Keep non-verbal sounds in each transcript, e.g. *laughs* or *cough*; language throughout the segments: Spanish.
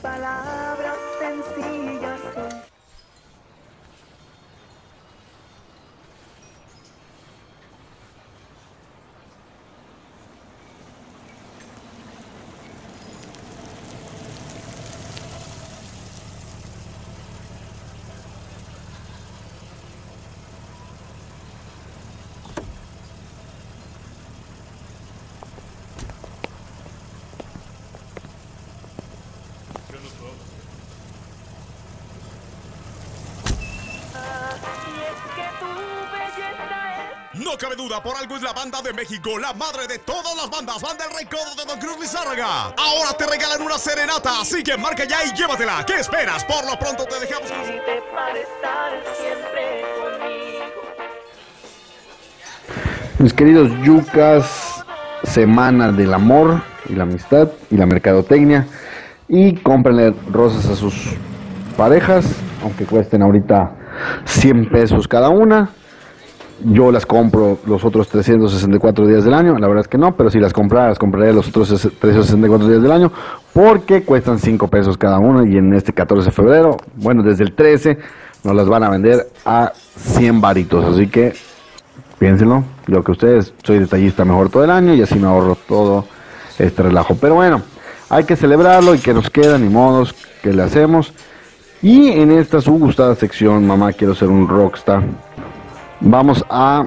Palabras sencillas. No cabe duda, por algo es la banda de México, la madre de todas las bandas, banda del recodo de Don Cruz Lizárraga. Ahora te regalan una serenata, así que marca ya y llévatela. ¿Qué esperas? Por lo pronto te dejamos. para estar siempre conmigo. Mis queridos yucas, semana del amor y la amistad y la mercadotecnia. Y cómprenle rosas a sus parejas, aunque cuesten ahorita 100 pesos cada una. Yo las compro los otros 364 días del año, la verdad es que no, pero si las comprara, las compraría los otros 364 días del año, porque cuestan 5 pesos cada una y en este 14 de febrero, bueno, desde el 13 nos las van a vender a 100 varitos, así que piénsenlo, yo que ustedes soy detallista mejor todo el año y así me ahorro todo este relajo, pero bueno, hay que celebrarlo y que nos quedan ni modos que le hacemos. Y en esta su gustada sección, mamá, quiero ser un rockstar vamos a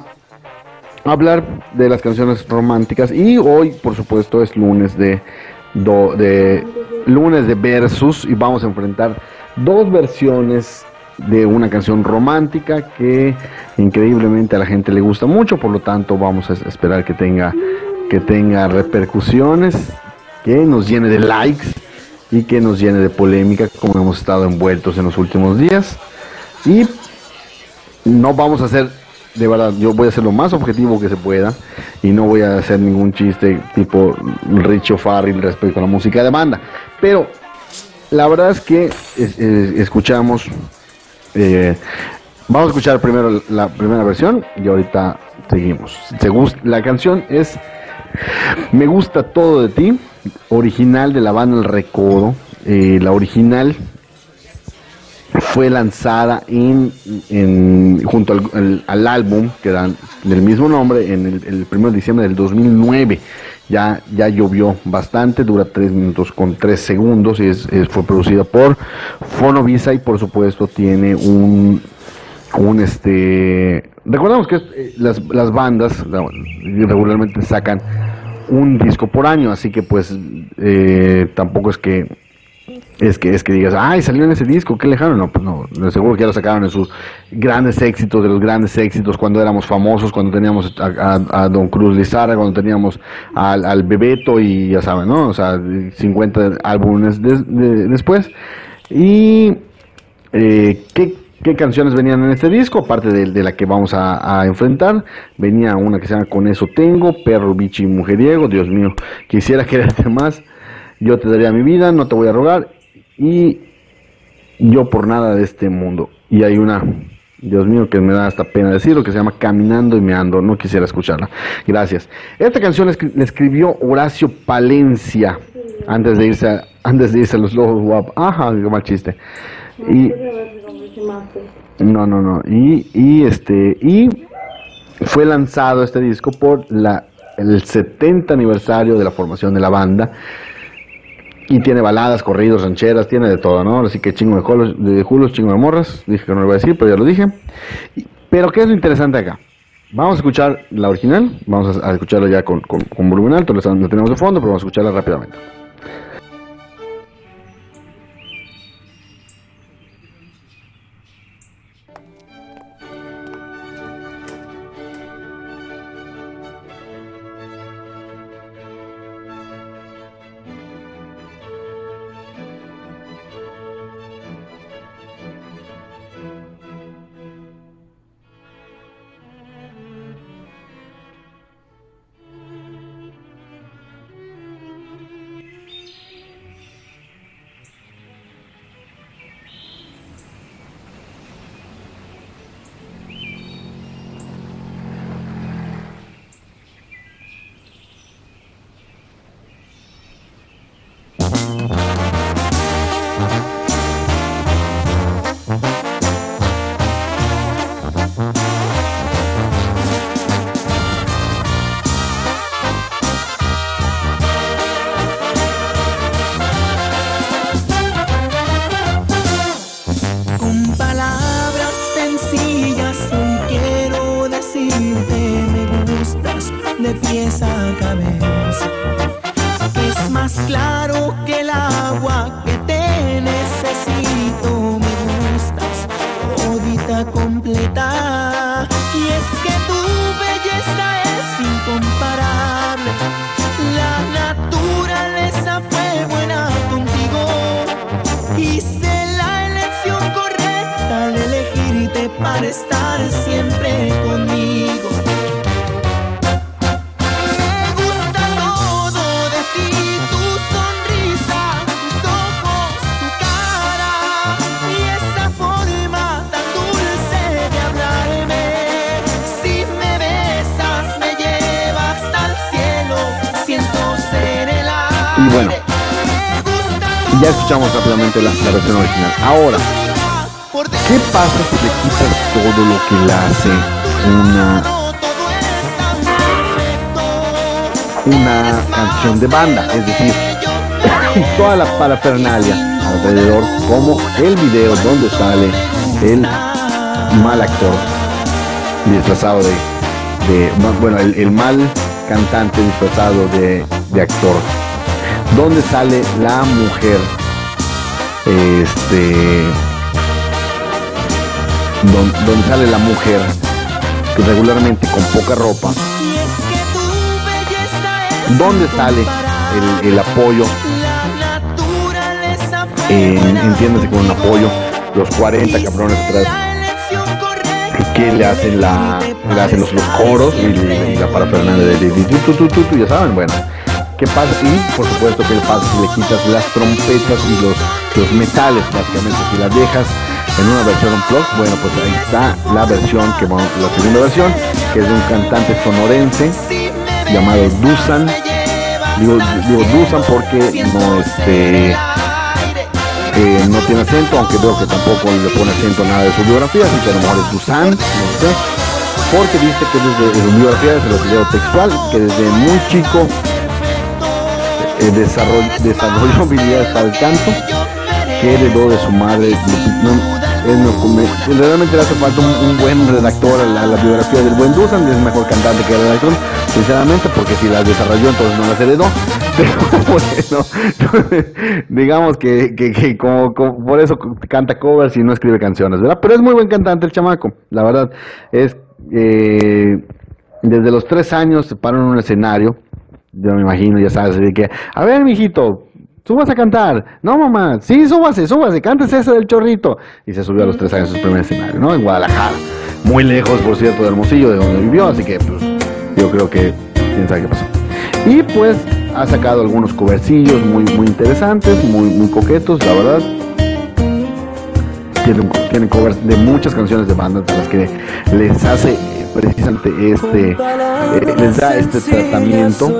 hablar de las canciones románticas. Y hoy por supuesto es lunes de, de lunes de versus y vamos a enfrentar dos versiones de una canción romántica que increíblemente a la gente le gusta mucho. Por lo tanto vamos a esperar que tenga que tenga repercusiones que nos llene de likes y que nos llene de polémica como hemos estado envueltos en los últimos días y no vamos a hacer de verdad, yo voy a ser lo más objetivo que se pueda y no voy a hacer ningún chiste tipo Richo Farrell respecto a la música de banda. Pero la verdad es que escuchamos, eh, vamos a escuchar primero la primera versión y ahorita seguimos. la canción es Me gusta todo de ti, original de la banda El Recodo. Eh, la original fue lanzada en, junto al, álbum que dan del mismo nombre en el, 1 de diciembre del 2009. Ya, ya llovió bastante, dura 3 minutos con 3 segundos y es, fue producida por Fonovisa y por supuesto tiene un, un este... Recordamos que eh, las, las bandas regularmente sacan un disco por año, así que pues eh, tampoco es que es que es que digas, ay, salió en ese disco, qué lejano. No, pues no, seguro que ya lo sacaron en sus grandes éxitos, de los grandes éxitos, cuando éramos famosos, cuando teníamos a, Don Cruz Lizarra, cuando teníamos al, Bebeto y ya saben, ¿no? O sea, 50 álbumes después. Y, eh, ¿qué, canciones venían en este disco? Aparte de, la que vamos a, enfrentar, venía una que se llama Con eso tengo, Perro, Bichi, Mujeriego, Dios mío, quisiera quererte *laughs* más yo te daría mi vida, no te voy a rogar y yo por nada de este mundo. Y hay una, Dios mío, que me da hasta pena decirlo, que se llama Caminando y Meando, no quisiera escucharla. Gracias. Esta canción la escribió Horacio Palencia antes de irse a, antes de irse a los Lobos WAP. Ajá, qué mal chiste. Y, no, no, no. Y, y este, y fue lanzado este disco por la, el 70 aniversario de la formación de la banda y tiene baladas, corridos, rancheras, tiene de todo, ¿no? Así que chingo de julos, de julos chingo de morras. Dije que no lo iba a decir, pero ya lo dije. pero ¿qué es lo interesante acá? Vamos a escuchar la original, vamos a, escucharla ya con, con, con volumen alto, la tenemos de fondo, pero vamos a escucharla rápidamente. Gusta Ya escuchamos rápidamente la, la versión original. Ahora, ¿qué pasa si le quitas todo lo que la hace una, una canción de banda? Es decir, *laughs* toda la parafernalia alrededor, como el video donde sale el mal actor disfrazado de, de- bueno, el, el mal cantante disfrazado de, de actor, donde sale la mujer, este, don- sale la mujer que regularmente con poca ropa, Y donde sale el, el apoyo en, entiéndase con un apoyo, los 40 cabrones atrás que le hacen la le hacen los, coros y, y la parafernalia de, de, de- tu, ya saben, bueno. ¿Qué pasa? Y por supuesto que pasa si le quitas las trompetas y los, los metales, básicamente, si las dejas en una versión unplugged, bueno, pues ahí está la versión, que bueno, la segunda versión, que es de un cantante sonorense llamado Dusan. Digo, digo Dusan porque no este eh, no tiene acento, aunque veo que tampoco le pone acento a nada de su biografía, así que a lo mejor es Dusan. Porque dice que desde su biografía, se los leo textual, que desde muy chico eh, desarrolló, desarrolló habilidades el canto, que heredó de su madre. No, él no come- realmente le hace falta un, un buen redactor a la, a la biografía del buen Dusan, es mejor cantante que redactor, sinceramente, porque si las desarrolló entonces no las heredó. *laughs* Pero bueno, digamos que, que- que como, como- por eso canta covers y no escribe canciones, ¿verdad? Pero es muy buen cantante el chamaco, la verdad. Es eh, desde los tres años se paró en un escenario, yo me imagino, ya sabes, que, a ver, mijito, súbase a cantar. No, mamá, sí, súbase, súbase, cántese ese del chorrito. Y se subió a los tres años a su primer escenario, ¿no? En Guadalajara. Muy lejos, por cierto, de Hermosillo, de donde vivió, así que, pues, yo creo que, quién sabe qué pasó. Y pues, ha sacado algunos covercillos muy, muy interesantes, muy, muy coquetos, la verdad. Tienen, tienen covers de muchas canciones de bandas de las que les hace precisamente este, eh, les da este tratamiento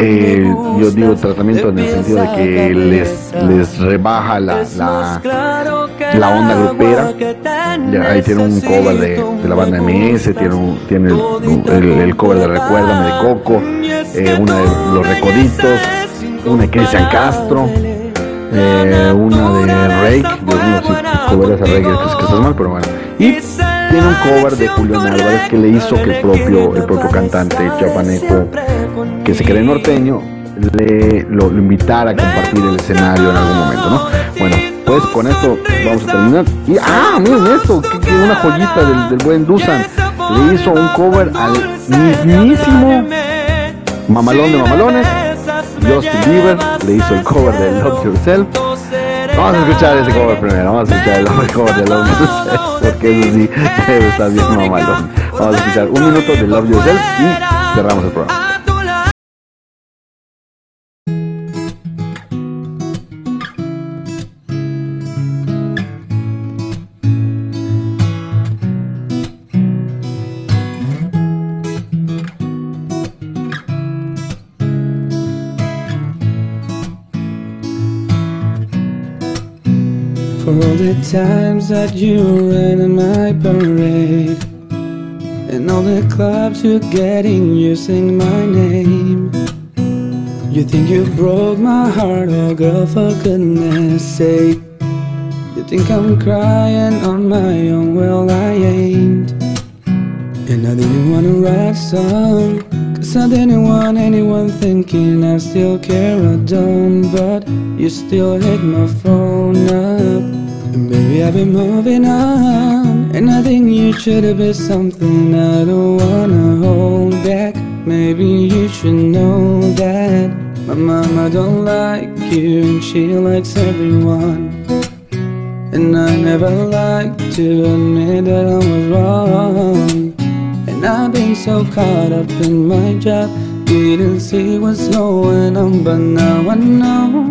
eh, yo digo tratamiento en el sentido de que les, les rebaja la, la, la onda grupera. Ahí tiene un cover de, de la banda MS, tiene, un- tiene el, el- cover de Recuérdame de Coco, eh, una de Los Recoditos, una de Cristian Castro, eh, una de Rake, Dios mío, si a Rake que estás mal, pero bueno. Y tiene un cover de Julián Álvarez que le hizo que el propio, el propio cantante chapaneco que se cree norteño le lo, lo invitara a compartir el escenario en algún momento, ¿no? Bueno, pues con esto vamos a terminar. Y ah, miren esto, que, que una joyita del, del buen Dusan. Le hizo un cover al mismísimo mamalón de mamalones. Justin Bieber le hizo el cover de Love Yourself. Vamos a escuchar ese cover primero, vamos a escuchar el cover de Love Yourself, *laughs* porque eso sí *laughs* estar bien mamalón. Vamos a escuchar un minuto de Love Yourself y cerramos el programa. All the times that you ran in my parade. And all the clubs you're getting, you sing my name. You think you broke my heart, oh girl, for goodness sake. You think I'm crying on my own, well I ain't. And I didn't wanna write song. Cause I didn't want anyone thinking I still care or don't. But you still hit my phone up Baby I've been moving on And I think you should have been something I don't wanna hold back. Maybe you should know that My mama don't like you and she likes everyone. And I never like to admit that I was wrong. And I've been so caught up in my job Didn't see what's going on But now I know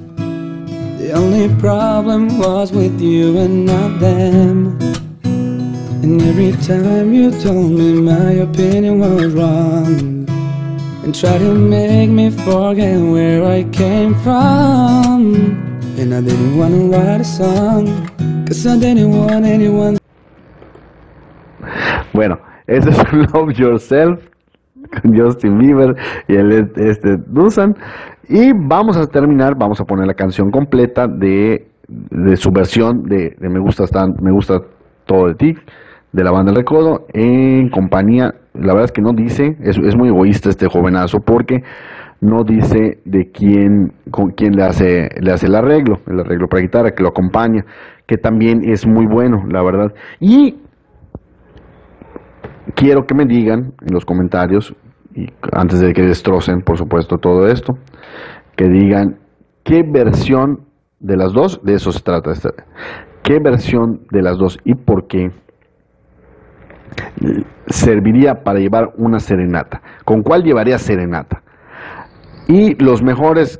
the only problem was with you and not them. And every time you told me my opinion was wrong, and tried to make me forget where I came from. And I didn't want to write a song, cause I didn't want anyone. Bueno, ese es *laughs* Love Yourself con Justin Bieber y el este Dusan. Y vamos a terminar, vamos a poner la canción completa de, de su versión de, Me gusta Stan- Me gusta todo de ti, de la banda El Recodo, en compañía, la verdad es que no dice, es, es muy egoísta este jovenazo, porque no dice de quién, con quién le hace, le hace el arreglo, el arreglo para guitarra, que lo acompaña, que también es muy bueno, la verdad. Y quiero que me digan en los comentarios, y antes de que destrocen, por supuesto, todo esto, que digan qué versión de las dos, de eso se trata, qué versión de las dos y por qué serviría para llevar una serenata. ¿Con cuál llevaría serenata? Y los mejores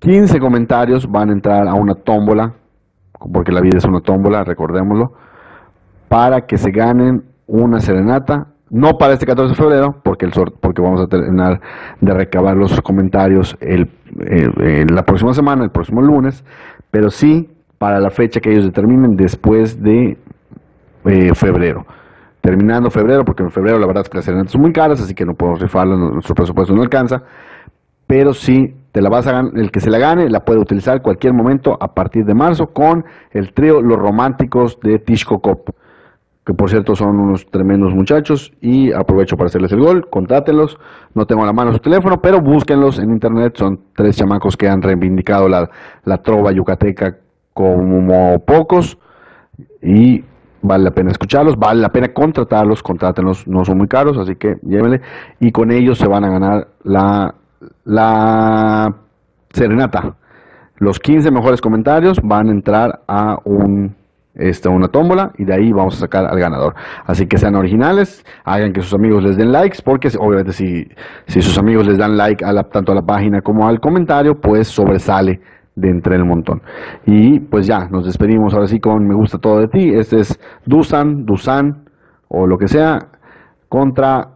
15 comentarios van a entrar a una tómbola, porque la vida es una tómbola, recordémoslo, para que se ganen una serenata, no para este 14 de febrero, porque, el porque vamos a terminar de recabar los comentarios el, la próxima semana, el próximo lunes, pero sí para la fecha que ellos determinen después de eh, febrero. Terminando febrero, porque en febrero la verdad es que las serenatas son muy caras, así que no podemos rifarlas, nuestro presupuesto no alcanza, pero sí te la vas a el que se la gane la puede utilizar cualquier momento a partir de marzo con el trío Los Románticos de Tishko Cop, que por cierto son unos tremendos muchachos y aprovecho para hacerles el gol, contrátenlos, no tengo a la mano su teléfono, pero búsquenlos en internet, son tres chamacos que han reivindicado la, la trova yucateca como pocos y vale la pena escucharlos, vale la pena contratarlos, contrátenlos, no son muy caros, así que llévenle. Y con ellos se van a ganar la, la serenata. Los 15 mejores comentarios van a entrar a un este, una tómbola y de ahí vamos a sacar al ganador. Así que sean originales, hagan que sus amigos les den likes, porque obviamente si, si sus amigos les dan like a tanto a la página como al comentario, pues sobresale de entre el montón. Y pues ya, nos despedimos ahora sí con Me gusta todo de ti. Este es Dusan, Dusan o lo que sea contra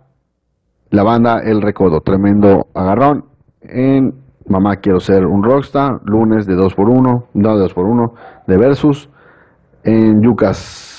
la banda El Recodo. Tremendo agarrón en Mamá Quiero Ser un Rockstar, lunes de 2x1, no de 2x1, de Versus en Yucas.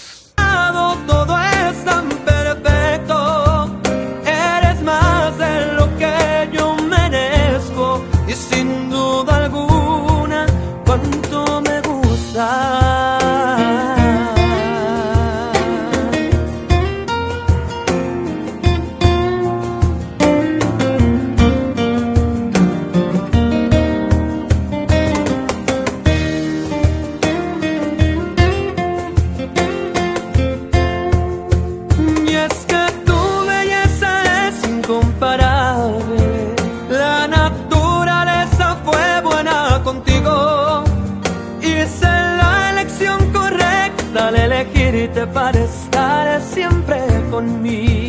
me